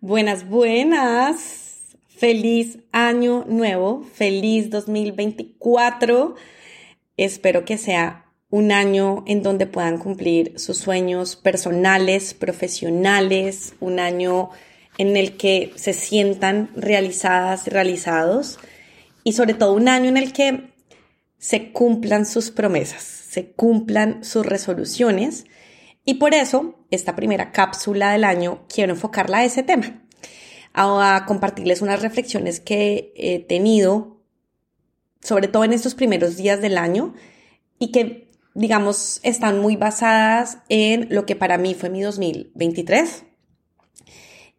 Buenas, buenas. Feliz año nuevo, feliz 2024. Espero que sea un año en donde puedan cumplir sus sueños personales, profesionales, un año en el que se sientan realizadas realizados y sobre todo un año en el que se cumplan sus promesas, se cumplan sus resoluciones y por eso, esta primera cápsula del año quiero enfocarla a ese tema, a, compartirles unas reflexiones que he tenido, sobre todo en estos primeros días del año, y que, digamos, están muy basadas en lo que para mí fue mi 2023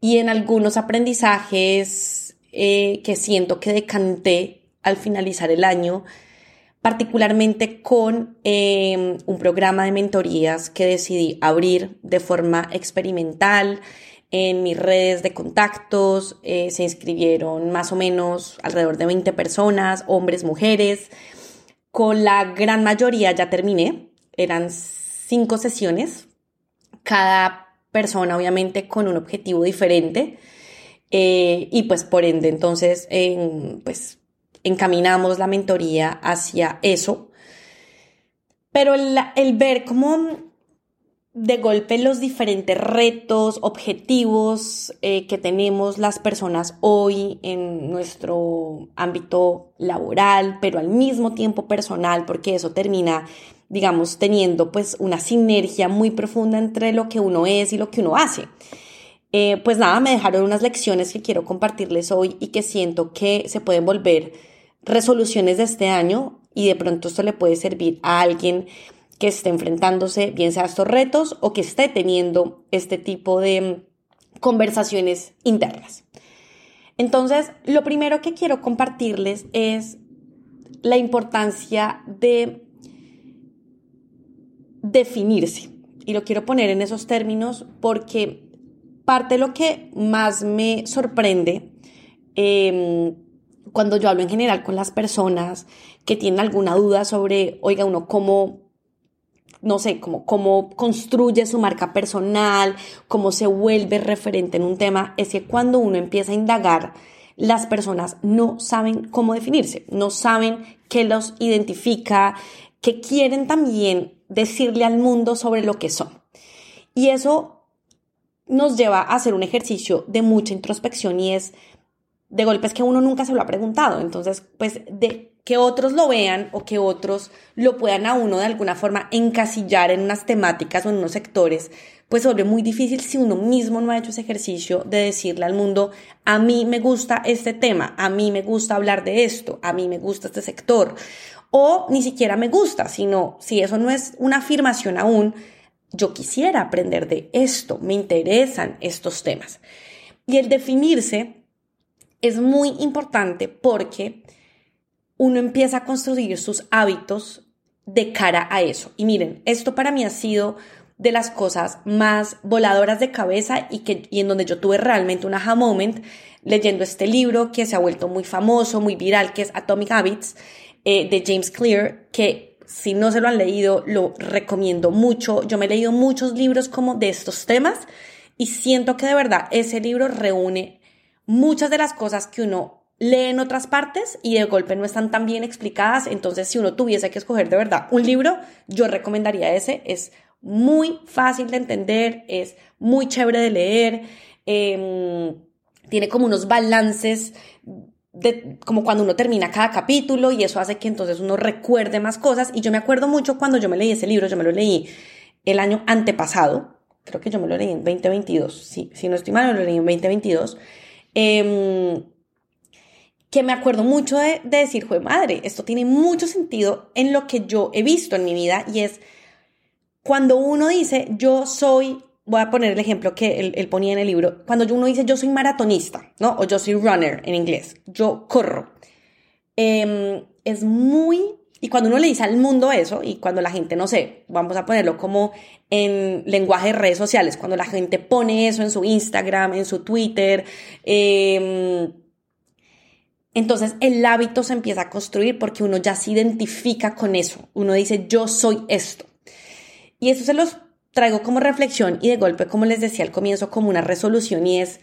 y en algunos aprendizajes eh, que siento que decanté al finalizar el año particularmente con em, un programa de mentorías que decidí abrir de forma experimental en mis redes de contactos. Eh, se inscribieron más o menos alrededor de 20 personas, hombres, mujeres. Con la gran mayoría ya terminé. Eran cinco sesiones, cada persona obviamente con un objetivo diferente. Eh, y pues por ende, entonces, pues encaminamos la mentoría hacia eso. Pero el, ver cómo de golpe los diferentes retos, objetivos eh, que tenemos las personas hoy en nuestro ámbito laboral, pero al mismo tiempo personal, porque eso termina, digamos, teniendo pues una sinergia muy profunda entre lo que uno es y lo que uno hace. Eh, pues nada, me dejaron unas lecciones que quiero compartirles hoy y que siento que se pueden volver resoluciones de este año y de pronto esto le puede servir a alguien que esté enfrentándose bien sea a estos retos o que esté teniendo este tipo de conversaciones internas. Entonces, lo primero que quiero compartirles es la importancia de definirse. Y lo quiero poner en esos términos porque parte de lo que más me sorprende eh, cuando yo hablo en general con las personas que tienen alguna duda sobre, oiga, uno cómo, no sé, cómo, cómo construye su marca personal, cómo se vuelve referente en un tema, es que cuando uno empieza a indagar, las personas no saben cómo definirse, no saben qué los identifica, que quieren también decirle al mundo sobre lo que son. Y eso nos lleva a hacer un ejercicio de mucha introspección y es de golpes que uno nunca se lo ha preguntado. Entonces, pues de que otros lo vean o que otros lo puedan a uno de alguna forma encasillar en unas temáticas o en unos sectores, pues vuelve muy difícil si uno mismo no ha hecho ese ejercicio de decirle al mundo, a mí me gusta este tema, a mí me gusta hablar de esto, a mí me gusta este sector, o ni siquiera me gusta, sino si eso no es una afirmación aún, yo quisiera aprender de esto, me interesan estos temas. Y el definirse es muy importante porque uno empieza a construir sus hábitos de cara a eso. Y miren, esto para mí ha sido de las cosas más voladoras de cabeza y, que, y en donde yo tuve realmente un aha moment leyendo este libro que se ha vuelto muy famoso, muy viral, que es Atomic Habits eh, de James Clear, que si no se lo han leído, lo recomiendo mucho. Yo me he leído muchos libros como de estos temas y siento que de verdad ese libro reúne muchas de las cosas que uno lee en otras partes y de golpe no están tan bien explicadas. Entonces, si uno tuviese que escoger de verdad un libro, yo recomendaría ese. Es muy fácil de entender, es muy chévere de leer, em, tiene como unos balances de, como cuando uno termina cada capítulo y eso hace que entonces uno recuerde más cosas. Y yo me acuerdo mucho cuando yo me leí ese libro, yo me lo leí el año antepasado, creo que yo me lo leí en 2022, si, si no estoy mal, me lo leí en 2022. Em, que me acuerdo mucho de, decir, fue madre, esto tiene mucho sentido en lo que yo he visto en mi vida y es cuando uno dice, yo soy, voy a poner el ejemplo que él, ponía en el libro, cuando uno dice, yo soy maratonista, ¿no? O yo soy runner en inglés, yo corro. Em, es muy y cuando uno le dice al mundo eso, y cuando la gente, no sé, vamos a ponerlo como en lenguaje de redes sociales, cuando la gente pone eso en su Instagram, en su Twitter, em, entonces el hábito se empieza a construir porque uno ya se identifica con eso. Uno dice, yo soy esto. Y eso se los traigo como reflexión y de golpe, como les decía al comienzo, como una resolución y es,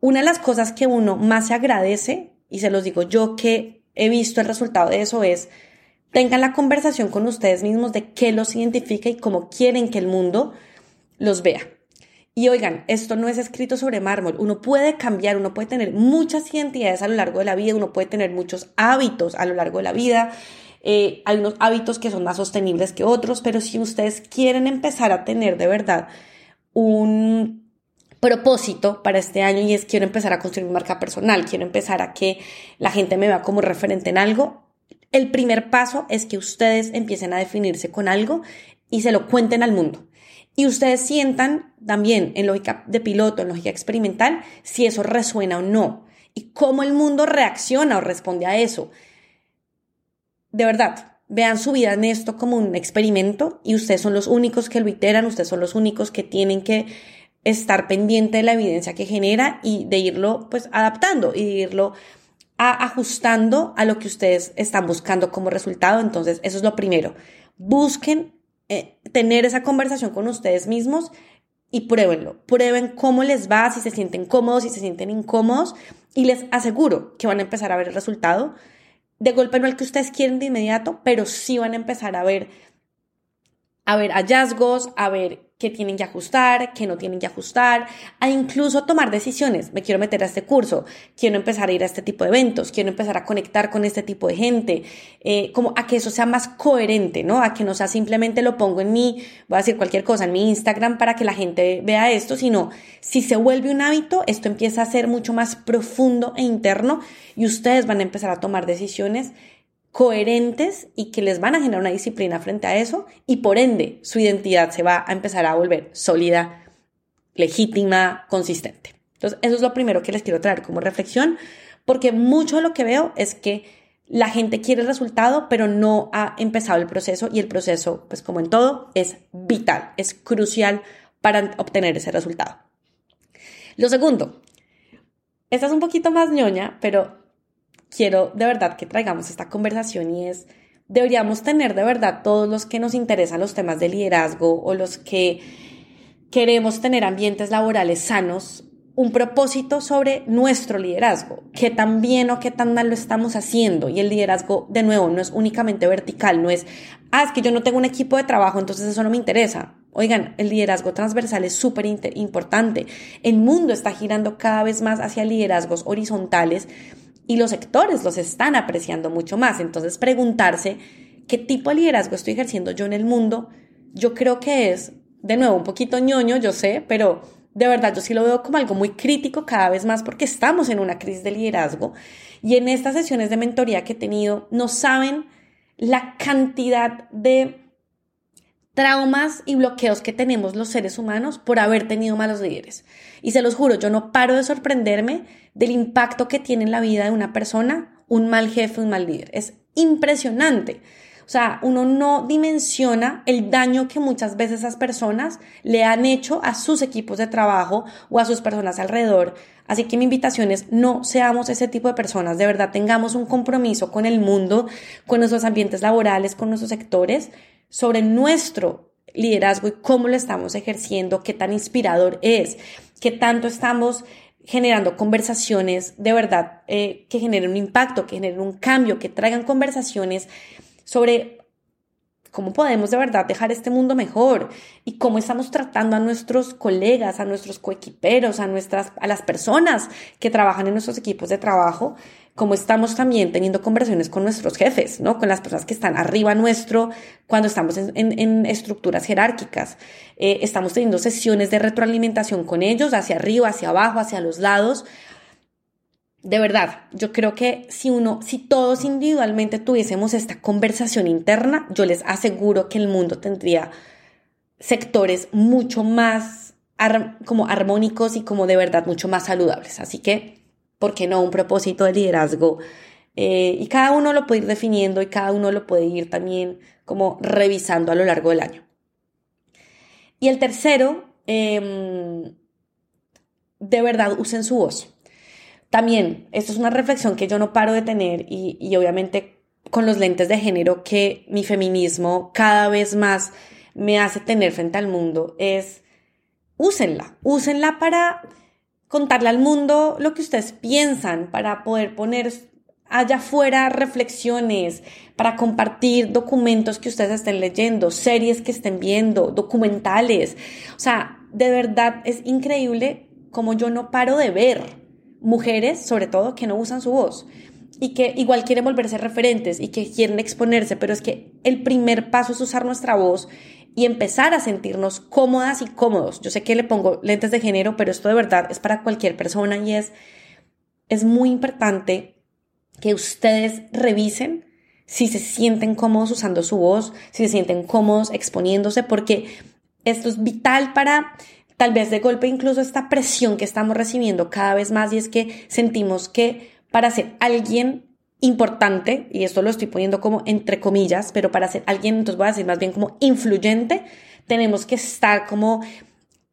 una de las cosas que uno más se agradece, y se los digo yo que he visto el resultado de eso, es tengan la conversación con ustedes mismos de qué los identifica y cómo quieren que el mundo los vea. Y oigan, esto no es escrito sobre mármol. Uno puede cambiar, uno puede tener muchas identidades a lo largo de la vida, uno puede tener muchos hábitos a lo largo de la vida. Eh, hay unos hábitos que son más sostenibles que otros, pero si ustedes quieren empezar a tener de verdad un propósito para este año y es quiero empezar a construir mi marca personal, quiero empezar a que la gente me vea como referente en algo, el primer paso es que ustedes empiecen a definirse con algo y se lo cuenten al mundo. Y ustedes sientan también en lógica de piloto, en lógica experimental, si eso resuena o no y cómo el mundo reacciona o responde a eso. De verdad, vean su vida en esto como un experimento y ustedes son los únicos que lo iteran, ustedes son los únicos que tienen que estar pendiente de la evidencia que genera y de irlo pues adaptando y de irlo ajustando a lo que ustedes están buscando como resultado. Entonces, eso es lo primero. Busquen eh, tener esa conversación con ustedes mismos y pruébenlo. Prueben cómo les va, si se sienten cómodos, si se sienten incómodos y les aseguro que van a empezar a ver el resultado. De golpe no el que ustedes quieren de inmediato, pero sí van a empezar a ver a ver hallazgos, a ver qué tienen que ajustar, qué no tienen que ajustar, a incluso tomar decisiones. Me quiero meter a este curso, quiero empezar a ir a este tipo de eventos, quiero empezar a conectar con este tipo de gente, eh, como a que eso sea más coherente, ¿no? A que no sea simplemente lo pongo en mi, voy a decir cualquier cosa, en mi Instagram para que la gente vea esto, sino si se vuelve un hábito, esto empieza a ser mucho más profundo e interno y ustedes van a empezar a tomar decisiones coherentes y que les van a generar una disciplina frente a eso y por ende su identidad se va a empezar a volver sólida, legítima, consistente. Entonces, eso es lo primero que les quiero traer como reflexión, porque mucho de lo que veo es que la gente quiere el resultado, pero no ha empezado el proceso y el proceso, pues como en todo, es vital, es crucial para obtener ese resultado. Lo segundo, esta es un poquito más ñoña, pero quiero de verdad que traigamos esta conversación y es, deberíamos tener de verdad todos los que nos interesan los temas de liderazgo o los que queremos tener ambientes laborales sanos, un propósito sobre nuestro liderazgo, qué tan bien o qué tan mal lo estamos haciendo. Y el liderazgo, de nuevo, no es únicamente vertical, no es, ah, es que yo no tengo un equipo de trabajo, entonces eso no me interesa. Oigan, el liderazgo transversal es súper importante. El mundo está girando cada vez más hacia liderazgos horizontales y los sectores los están apreciando mucho más. Entonces, preguntarse qué tipo de liderazgo estoy ejerciendo yo en el mundo, yo creo que es, de nuevo, un poquito ñoño, yo sé, pero de verdad yo sí lo veo como algo muy crítico cada vez más porque estamos en una crisis de liderazgo y en estas sesiones de mentoría que he tenido no saben la cantidad de traumas y bloqueos que tenemos los seres humanos por haber tenido malos líderes. Y se los juro, yo no paro de sorprenderme del impacto que tiene en la vida de una persona un mal jefe, un mal líder. Es impresionante. O sea, uno no dimensiona el daño que muchas veces esas personas le han hecho a sus equipos de trabajo o a sus personas alrededor. Así que mi invitación es no seamos ese tipo de personas, de verdad tengamos un compromiso con el mundo, con nuestros ambientes laborales, con nuestros sectores sobre nuestro liderazgo y cómo lo estamos ejerciendo, qué tan inspirador es, qué tanto estamos generando conversaciones de verdad eh, que generen un impacto, que generen un cambio, que traigan conversaciones sobre cómo podemos de verdad dejar este mundo mejor y cómo estamos tratando a nuestros colegas, a nuestros coequiperos, a nuestras a las personas que trabajan en nuestros equipos de trabajo como estamos también teniendo conversaciones con nuestros jefes, ¿no? Con las personas que están arriba nuestro cuando estamos en, estructuras jerárquicas. Eh, estamos teniendo sesiones de retroalimentación con ellos, hacia arriba, hacia abajo, hacia los lados. De verdad, yo creo que si uno, si todos individualmente tuviésemos esta conversación interna, yo les aseguro que el mundo tendría sectores mucho más como armónicos y como de verdad mucho más saludables. Así que ¿por qué no? Un propósito de liderazgo. Eh, y cada uno lo puede ir definiendo y cada uno lo puede ir también como revisando a lo largo del año. Y el tercero, em, de verdad usen su voz. También, esto es una reflexión que yo no paro de tener y, y obviamente con los lentes de género que mi feminismo cada vez más me hace tener frente al mundo es úsenla, úsenla para contarle al mundo lo que ustedes piensan, para poder poner allá afuera reflexiones, para compartir documentos que ustedes estén leyendo, series que estén viendo, documentales. O sea, de verdad es increíble como yo no paro de ver mujeres, sobre todo, que no usan su voz y que igual quieren volverse referentes y que quieren exponerse, pero es que el primer paso es usar nuestra voz y empezar a sentirnos cómodas y cómodos. Yo sé que le pongo lentes de género, pero esto de verdad es para cualquier persona y es, es muy importante que ustedes revisen si se sienten cómodos usando su voz, si se sienten cómodos exponiéndose, porque esto es vital para tal vez de golpe incluso esta presión que estamos recibiendo cada vez más y es que sentimos que para ser alguien importante, y esto lo estoy poniendo como entre comillas, pero para ser alguien, entonces voy a decir más bien como influyente, tenemos que estar como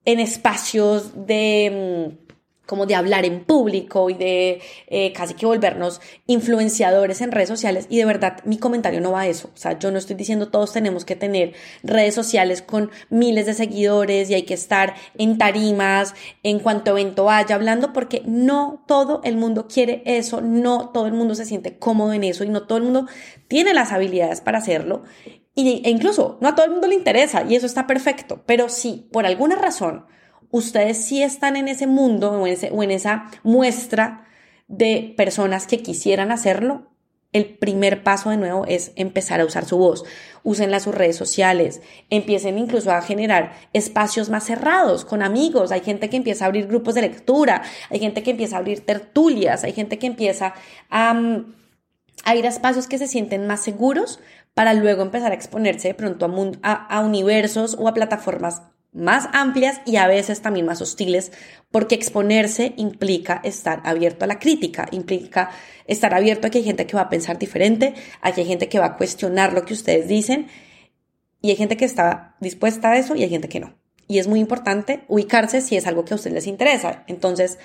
en espacios de mm, como de hablar en público y de eh, casi que volvernos influenciadores en redes sociales. Y de verdad, mi comentario no va a eso. O sea, yo no estoy diciendo todos tenemos que tener redes sociales con miles de seguidores y hay que estar en tarimas en cuanto evento vaya hablando, porque no todo el mundo quiere eso, no todo el mundo se siente cómodo en eso y no todo el mundo tiene las habilidades para hacerlo. Y, e incluso no a todo el mundo le interesa y eso está perfecto. Pero si por alguna razón ustedes sí están en ese mundo o en, esa muestra de personas que quisieran hacerlo, el primer paso de nuevo es empezar a usar su voz. Úsenla sus redes sociales, empiecen incluso a generar espacios más cerrados con amigos. Hay gente que empieza a abrir grupos de lectura, hay gente que empieza a abrir tertulias, hay gente que empieza a, mm, ir a espacios que se sienten más seguros para luego empezar a exponerse de pronto a, a universos o a plataformas más amplias y a veces también más hostiles, porque exponerse implica estar abierto a la crítica, implica estar abierto a que hay gente que va a pensar diferente, a que hay gente que va a cuestionar lo que ustedes dicen, y hay gente que está dispuesta a eso y hay gente que no. Y es muy importante ubicarse si es algo que a ustedes les interesa. Entonces,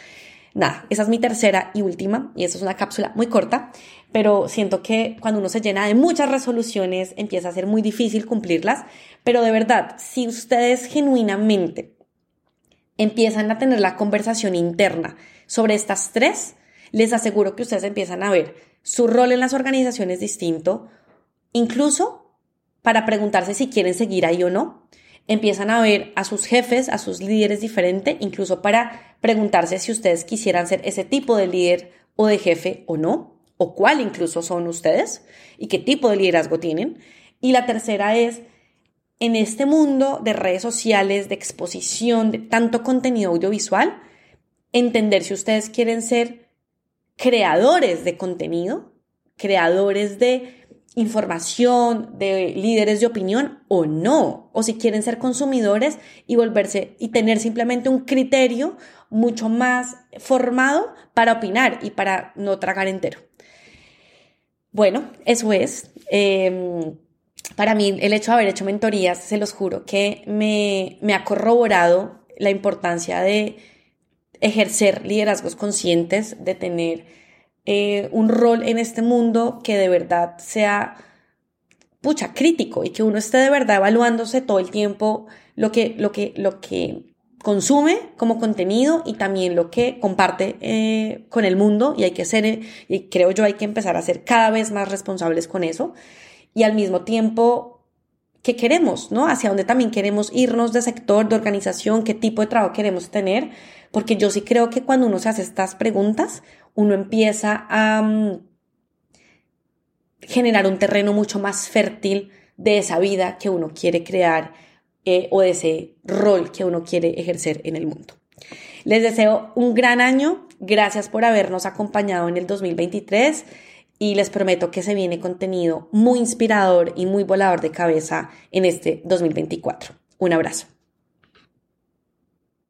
nada, esa es mi tercera y última, y esa es una cápsula muy corta, pero siento que cuando uno se llena de muchas resoluciones empieza a ser muy difícil cumplirlas, pero de verdad, si ustedes genuinamente empiezan a tener la conversación interna sobre estas tres, les aseguro que ustedes empiezan a ver su rol en las organizaciones distinto, incluso para preguntarse si quieren seguir ahí o no, empiezan a ver a sus jefes, a sus líderes diferente, incluso para preguntarse si ustedes quisieran ser ese tipo de líder o de jefe o no, o cuál incluso son ustedes y qué tipo de liderazgo tienen. Y la tercera es, en este mundo de redes sociales, de exposición, de tanto contenido audiovisual, entender si ustedes quieren ser creadores de contenido, creadores de información, de líderes de opinión o no, o si quieren ser consumidores y volverse y tener simplemente un criterio mucho más formado para opinar y para no tragar entero. Bueno, eso es. Em, para mí, el hecho de haber hecho mentorías, se los juro, que me, me ha corroborado la importancia de ejercer liderazgos conscientes, de tener eh, un rol en este mundo que de verdad sea, pucha, crítico y que uno esté de verdad evaluándose todo el tiempo lo que, lo que, lo que consume como contenido y también lo que comparte eh, con el mundo. Y hay que ser, y creo yo hay que empezar a ser cada vez más responsables con eso. Y al mismo tiempo qué queremos, ¿no? Hacia dónde también queremos irnos de sector, de organización, qué tipo de trabajo queremos tener, porque yo sí creo que cuando uno se hace estas preguntas, uno empieza a mm, generar un terreno mucho más fértil de esa vida que uno quiere crear eh, o de ese rol que uno quiere ejercer en el mundo. Les deseo un gran año, gracias por habernos acompañado en el 2023 y les prometo que se viene contenido muy inspirador y muy volador de cabeza en este 2024. Un abrazo.